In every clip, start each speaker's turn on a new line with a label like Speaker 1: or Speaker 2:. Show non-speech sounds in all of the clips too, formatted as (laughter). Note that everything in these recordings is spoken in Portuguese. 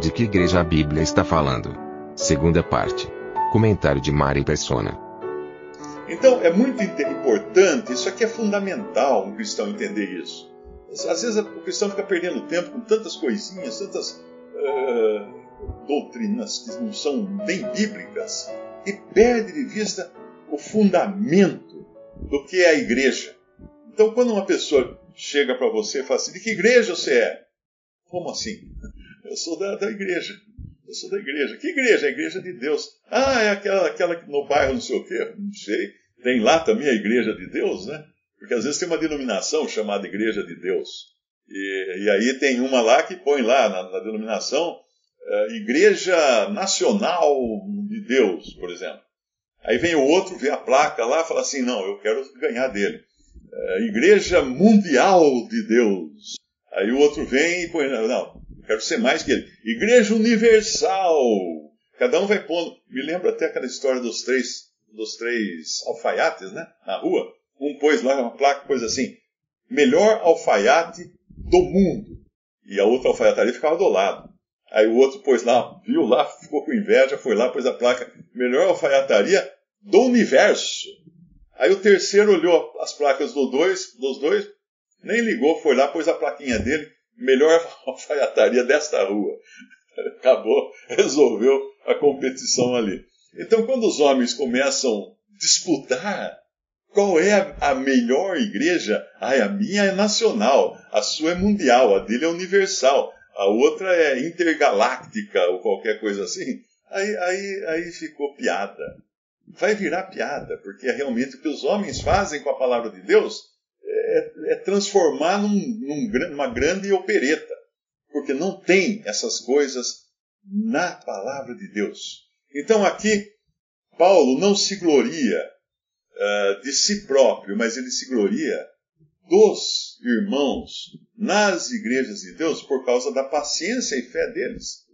Speaker 1: De que igreja a Bíblia está falando? Segunda parte. Comentário de Mari Persona.
Speaker 2: Então, é muito importante, isso aqui é fundamental um cristão entender isso. Às vezes o cristão fica perdendo tempo com tantas coisinhas, tantas ah, doutrinas que não são bem bíblicas, e perde de vista o fundamento do que é a igreja. Então, quando uma pessoa chega para você e fala assim: de que igreja você é? Como assim? Eu sou da, da igreja. Eu sou da igreja. Que igreja? A igreja de Deus. Ah, é aquela, aquela que no bairro não sei o quê. Não sei. Tem lá também a igreja de Deus, né? Porque às vezes tem uma denominação chamada Igreja de Deus. E, e aí tem uma lá que põe lá na, na denominação eh, Igreja Nacional de Deus, por exemplo. Aí vem o outro, vê a placa lá e fala assim: não, eu quero ganhar dele. Eh, Igreja Mundial de Deus. Aí o outro vem e põe, não, quero ser mais que ele. Igreja Universal. Cada um vai pondo. Me lembra até aquela história dos três, dos três alfaiates, né? Na rua. Um pôs lá uma placa, pôs assim: melhor alfaiate do mundo. E a outra alfaiataria ficava do lado. Aí o outro pôs lá, viu lá, (laughs) ficou com inveja, foi lá, pôs a placa: melhor alfaiataria do universo. Aí o terceiro olhou as placas do dois, dos dois, nem ligou, foi lá, pôs a plaquinha dele, melhor (laughs) alfaiataria desta rua. Acabou, resolveu a competição ali. Então, quando os homens começam a disputar qual é a, melhor igreja, ai, a minha é nacional, a sua é mundial, a dele é universal, a outra é intergaláctica ou qualquer coisa assim, aí, aí, aí ficou piada. Vai virar piada, porque é realmente o que os homens fazem com a palavra de Deus é, é transformar num, num, numa grande opereta, porque não tem essas coisas na palavra de Deus. Então aqui, Paulo não se gloria uh, de si próprio, mas ele se gloria dos irmãos nas igrejas de Deus por causa da paciência e fé deles,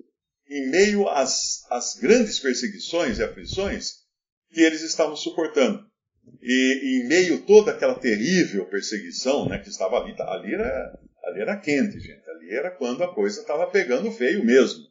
Speaker 2: em meio às, às grandes perseguições e aflições que eles estavam suportando. E, em meio a toda aquela terrível perseguição né, que estava ali, ali era, ali era quente, gente. Ali era quando a coisa estava pegando feio mesmo.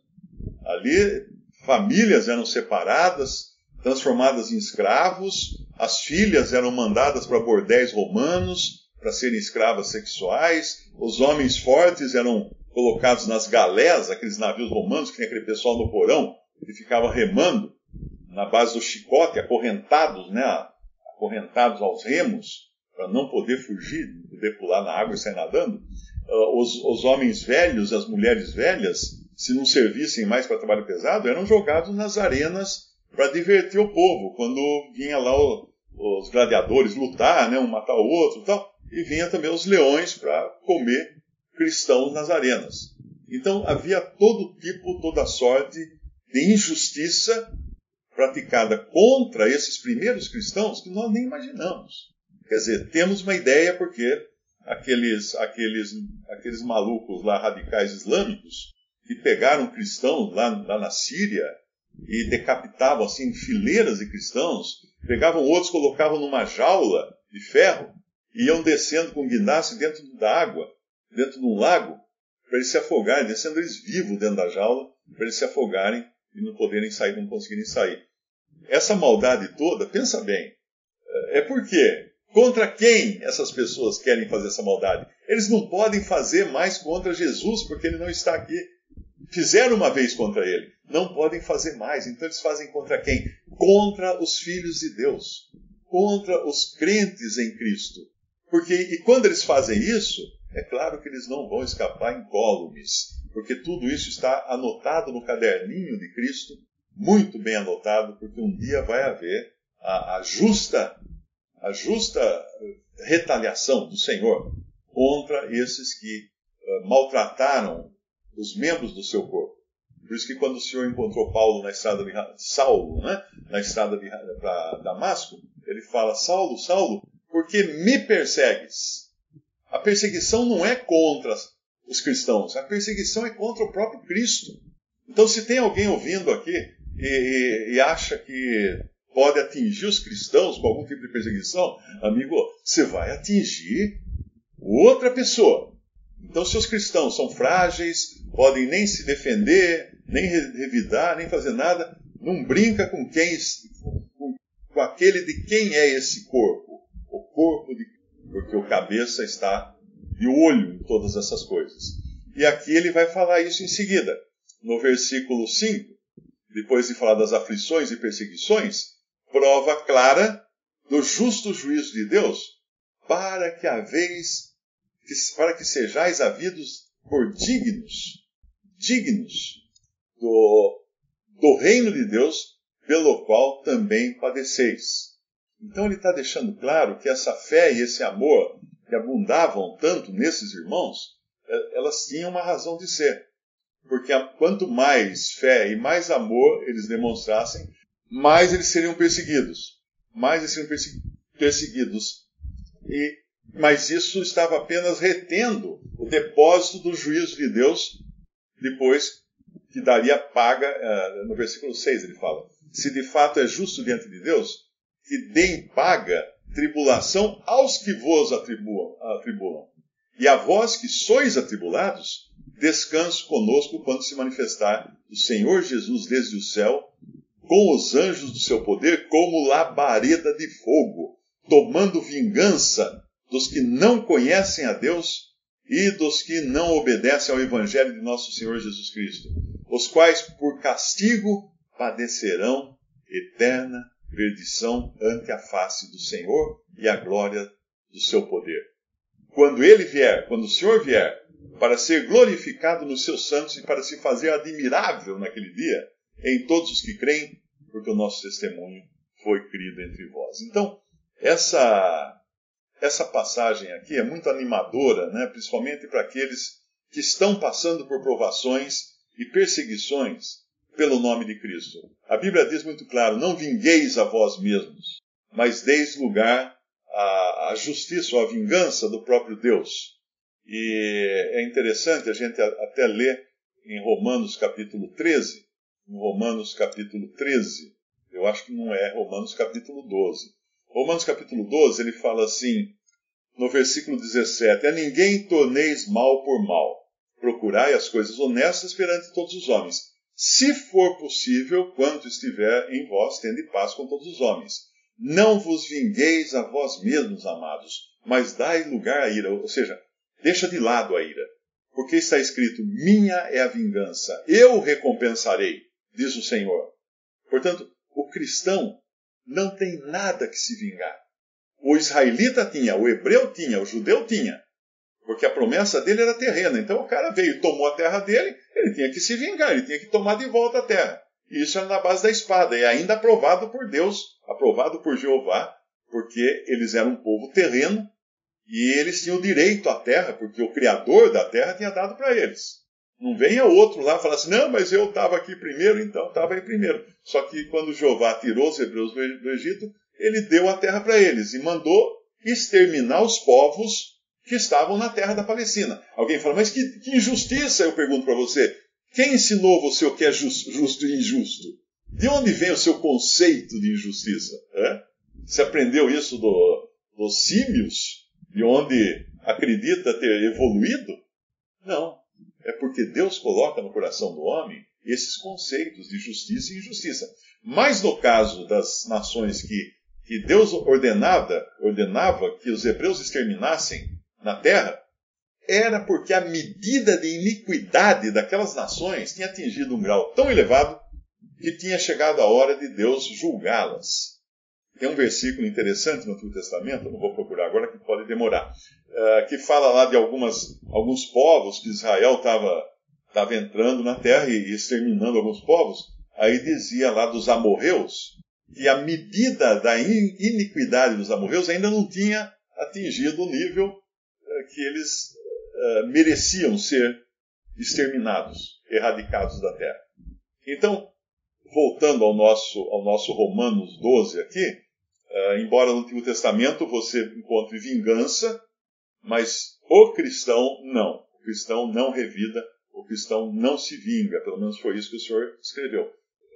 Speaker 2: Ali famílias eram separadas, transformadas em escravos, as filhas eram mandadas para bordéis romanos para serem escravas sexuais, os homens fortes eram colocados nas galés, aqueles navios romanos que tinha aquele pessoal no porão que ficava remando na base do chicote, acorrentados, né, acorrentados aos remos, para não poder fugir, poder pular na água e sair nadando. Os, os homens velhos, as mulheres velhas, se não servissem mais para trabalho pesado, eram jogados nas arenas para divertir o povo, quando vinha lá o, os gladiadores lutar, né, um matar o outro e tal, e vinha também os leões para comer cristãos nas arenas. Então havia todo tipo, toda sorte de injustiça praticada contra esses primeiros cristãos que nós nem imaginamos. Quer dizer, temos uma ideia porque aqueles, aqueles, aqueles malucos lá radicais islâmicos que pegaram cristãos lá, lá na Síria e decapitavam assim fileiras de cristãos, pegavam outros, colocavam numa jaula de ferro e iam descendo com guindaste dentro da água, dentro de um lago, para eles se afogarem, descendo eles vivos dentro da jaula, para eles se afogarem e não poderem sair, não conseguirem sair. Essa maldade toda, pensa bem, é porque contra quem essas pessoas querem fazer essa maldade? Eles não podem fazer mais contra Jesus, porque ele não está aqui. Fizeram uma vez contra ele, não podem fazer mais. Então eles fazem contra quem? Contra os filhos de Deus, contra os crentes em Cristo. Porque e quando eles fazem isso, é claro que eles não vão escapar incólumes, porque tudo isso está anotado no caderninho de Cristo, muito bem anotado, porque um dia vai haver a, a justa, a justa retaliação do Senhor contra esses que uh, maltrataram os membros do seu corpo. Por isso que quando o Senhor encontrou Paulo na estrada de Saulo, né, na estrada para Damasco, ele fala: Saulo, Saulo, por que me persegues? A perseguição não é contra os cristãos, a perseguição é contra o próprio Cristo. Então, se tem alguém ouvindo aqui e, e, e acha que pode atingir os cristãos com algum tipo de perseguição, amigo, você vai atingir outra pessoa. Então, se os cristãos são frágeis, podem nem se defender, nem revidar, nem fazer nada, não brinca com quem, com, com aquele de quem é esse corpo. O corpo de, porque o cabeça está de olho em todas essas coisas. E aqui ele vai falar isso em seguida. No versículo 5, depois de falar das aflições e perseguições, prova clara do justo juízo de Deus, para que a vez, para que sejais havidos por dignos, dignos do, do reino de Deus, pelo qual também padeceis. Então ele está deixando claro que essa fé e esse amor que abundavam tanto nesses irmãos, é, elas tinham uma razão de ser. Porque quanto mais fé e mais amor eles demonstrassem, mais eles seriam perseguidos. Mais eles seriam perseguidos. E, mas isso estava apenas retendo o depósito do juízo de Deus depois que daria paga, uh, no versículo 6 ele fala: Se de fato é justo diante de Deus, que deem paga, tribulação aos que vos atribuam, atribulam. E a vós que sois atribulados, descanso conosco quando se manifestar o Senhor Jesus desde o céu, com os anjos do seu poder, como labareda de fogo, tomando vingança dos que não conhecem a Deus e dos que não obedecem ao Evangelho de nosso Senhor Jesus Cristo os quais por castigo padecerão eterna perdição ante a face do Senhor e a glória do seu poder. Quando ele vier, quando o Senhor vier, para ser glorificado nos seus santos e para se fazer admirável naquele dia em todos os que creem, porque o nosso testemunho foi crido entre vós. Então, essa essa passagem aqui é muito animadora, né? principalmente para aqueles que estão passando por provações e perseguições pelo nome de Cristo. A Bíblia diz muito claro: não vingueis a vós mesmos, mas deis lugar à, à justiça ou à vingança do próprio Deus. E é interessante a gente até ler em Romanos capítulo 13, em Romanos capítulo 13, eu acho que não é Romanos capítulo 12. Romanos capítulo 12, ele fala assim, no versículo 17: A ninguém torneis mal por mal Procurai as coisas honestas perante todos os homens. Se for possível, quanto estiver em vós, tende paz com todos os homens. Não vos vingueis a vós mesmos, amados, mas dai lugar à ira. Ou seja, deixa de lado a ira. Porque está escrito: Minha é a vingança, eu recompensarei, diz o Senhor. Portanto, o cristão não tem nada que se vingar. O israelita tinha, o hebreu tinha, o judeu tinha. Porque a promessa dele era terrena. Então o cara veio, tomou a terra dele, ele tinha que se vingar, ele tinha que tomar de volta a terra. E isso era na base da espada, e ainda aprovado por Deus, aprovado por Jeová, porque eles eram um povo terreno e eles tinham direito à terra, porque o Criador da terra tinha dado para eles. Não venha outro lá falar assim, não, mas eu estava aqui primeiro, então estava aí primeiro. Só que quando Jeová tirou os hebreus do Egito, ele deu a terra para eles e mandou exterminar os povos que estavam na terra da Palestina. Alguém fala, mas que, que injustiça, eu pergunto para você. Quem ensinou você o que é justo, justo e injusto? De onde vem o seu conceito de injustiça? É? Você aprendeu isso do, dos símios? De onde acredita ter evoluído? Não. É porque Deus coloca no coração do homem esses conceitos de justiça e injustiça. Mas no caso das nações que, que Deus ordenava, ordenava que os hebreus exterminassem na terra, era porque a medida de iniquidade daquelas nações tinha atingido um grau tão elevado que tinha chegado a hora de Deus julgá-las. Tem um versículo interessante no Antigo Testamento, não vou procurar agora, que pode demorar, uh, que fala lá de algumas, alguns povos que Israel estava entrando na terra e exterminando alguns povos. Aí dizia lá dos amorreus que a medida da iniquidade dos amorreus ainda não tinha atingido o nível que eles uh, mereciam ser exterminados, erradicados da terra. Então, voltando ao nosso, ao nosso Romanos 12 aqui, uh, embora no Antigo Testamento você encontre vingança, mas o cristão não. O cristão não revida, o cristão não se vinga. Pelo menos foi isso que o Senhor escreveu.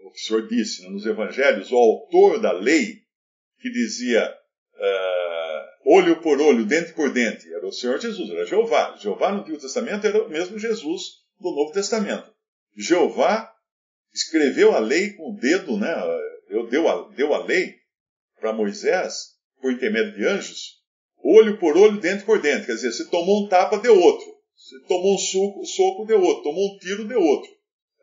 Speaker 2: O Senhor disse né? nos Evangelhos, o autor da lei, que dizia olho por olho, dente por dente, era o Senhor Jesus, era Jeová. Jeová no Antigo Testamento era o mesmo Jesus do Novo Testamento. Jeová escreveu a lei com o dedo, né? Eu deu a, deu a lei para Moisés por intermédio de anjos, olho por olho, dente por dente. Quer dizer, se tomou um tapa, deu outro. Se tomou um soco, soco deu outro. Tomou um tiro, deu outro.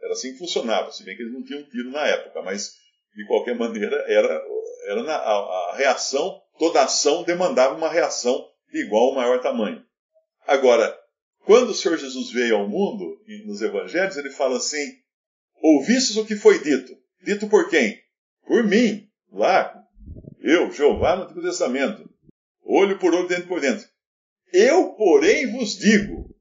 Speaker 2: Era assim que funcionava, se bem que eles não tinham tiro na época, mas de qualquer (laughs) maneira era, era na, a, a reação, toda ação demandava uma reação igual ou maior tamanho. Agora, quando o Senhor Jesus veio ao mundo, nos evangelhos, ele fala assim: Ouvistes o que foi dito? Dito por quem? Por mim, lá, eu, Jeová, no Antigo Testamento. Olho por olho, dentro por dentro. Eu, porém, vos digo: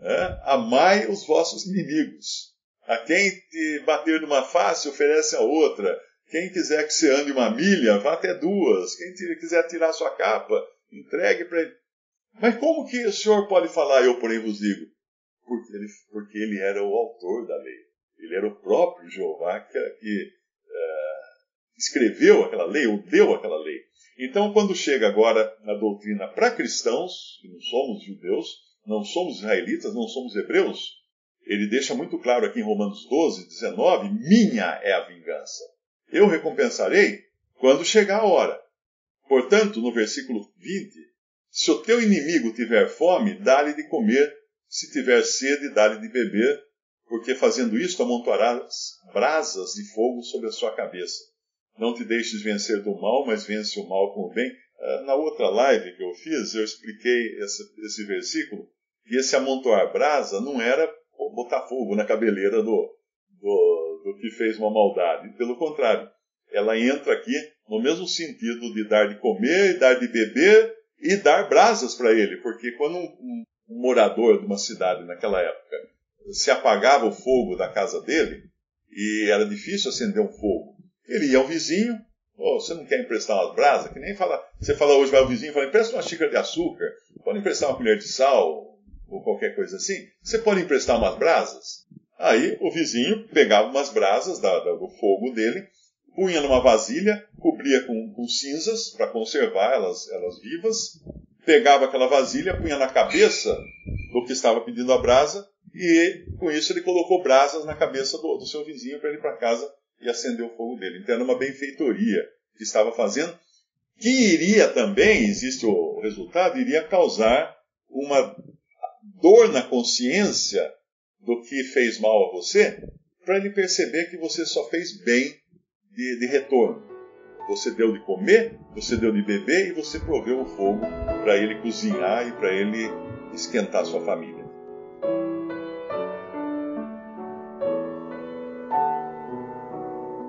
Speaker 2: é, amai os vossos inimigos. A quem te bater numa face, oferece a outra. Quem quiser que você ande uma milha, vá até duas. Quem quiser tirar sua capa, entregue para ele. Mas como que o senhor pode falar, eu porém vos digo? Porque ele, porque ele era o autor da lei. Ele era o próprio Jeová que, que uh, escreveu aquela lei, ou deu aquela lei. Então, quando chega agora a doutrina para cristãos, que não somos judeus, não somos israelitas, não somos hebreus, ele deixa muito claro aqui em Romanos 12, 19: minha é a vingança. Eu recompensarei quando chegar a hora. Portanto, no versículo 20, se o teu inimigo tiver fome, dá-lhe de comer, se tiver sede, dá-lhe de beber, porque fazendo isto amontoarás brasas de fogo sobre a sua cabeça. Não te deixes vencer do mal, mas vence o mal com o bem. Ah, na outra live que eu fiz, eu expliquei esse, esse versículo, e esse amontoar brasa não era botar fogo na cabeleira do, do, do que fez uma maldade. Pelo contrário, ela entra aqui no mesmo sentido de dar de comer, dar de beber e dar brasas para ele, porque quando um, um morador de uma cidade naquela época se apagava o fogo da casa dele e era difícil acender um fogo. Ele ia ao vizinho, oh, você não quer emprestar umas brasas? Que nem fala, você fala hoje, vai ao vizinho fala, empresta uma xícara de açúcar, pode emprestar uma colher de sal, ou qualquer coisa assim. Você pode emprestar umas brasas? Aí o vizinho pegava umas brasas da, da, do fogo dele, punha numa vasilha, cobria com, com cinzas para conservar elas, elas vivas, pegava aquela vasilha, punha na cabeça do que estava pedindo a brasa e com isso ele colocou brasas na cabeça do, do seu vizinho para ir para casa e acender o fogo dele. Então era uma benfeitoria que estava fazendo, que iria também, existe o resultado, iria causar uma dor na consciência do que fez mal a você, para ele perceber que você só fez bem de, de retorno. Você deu de comer, você deu de beber e você proveu o fogo para ele cozinhar e para ele esquentar sua família.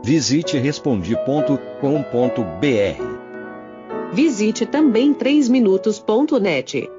Speaker 3: Visite respondi.com.br.
Speaker 4: Visite também 3minutos.net.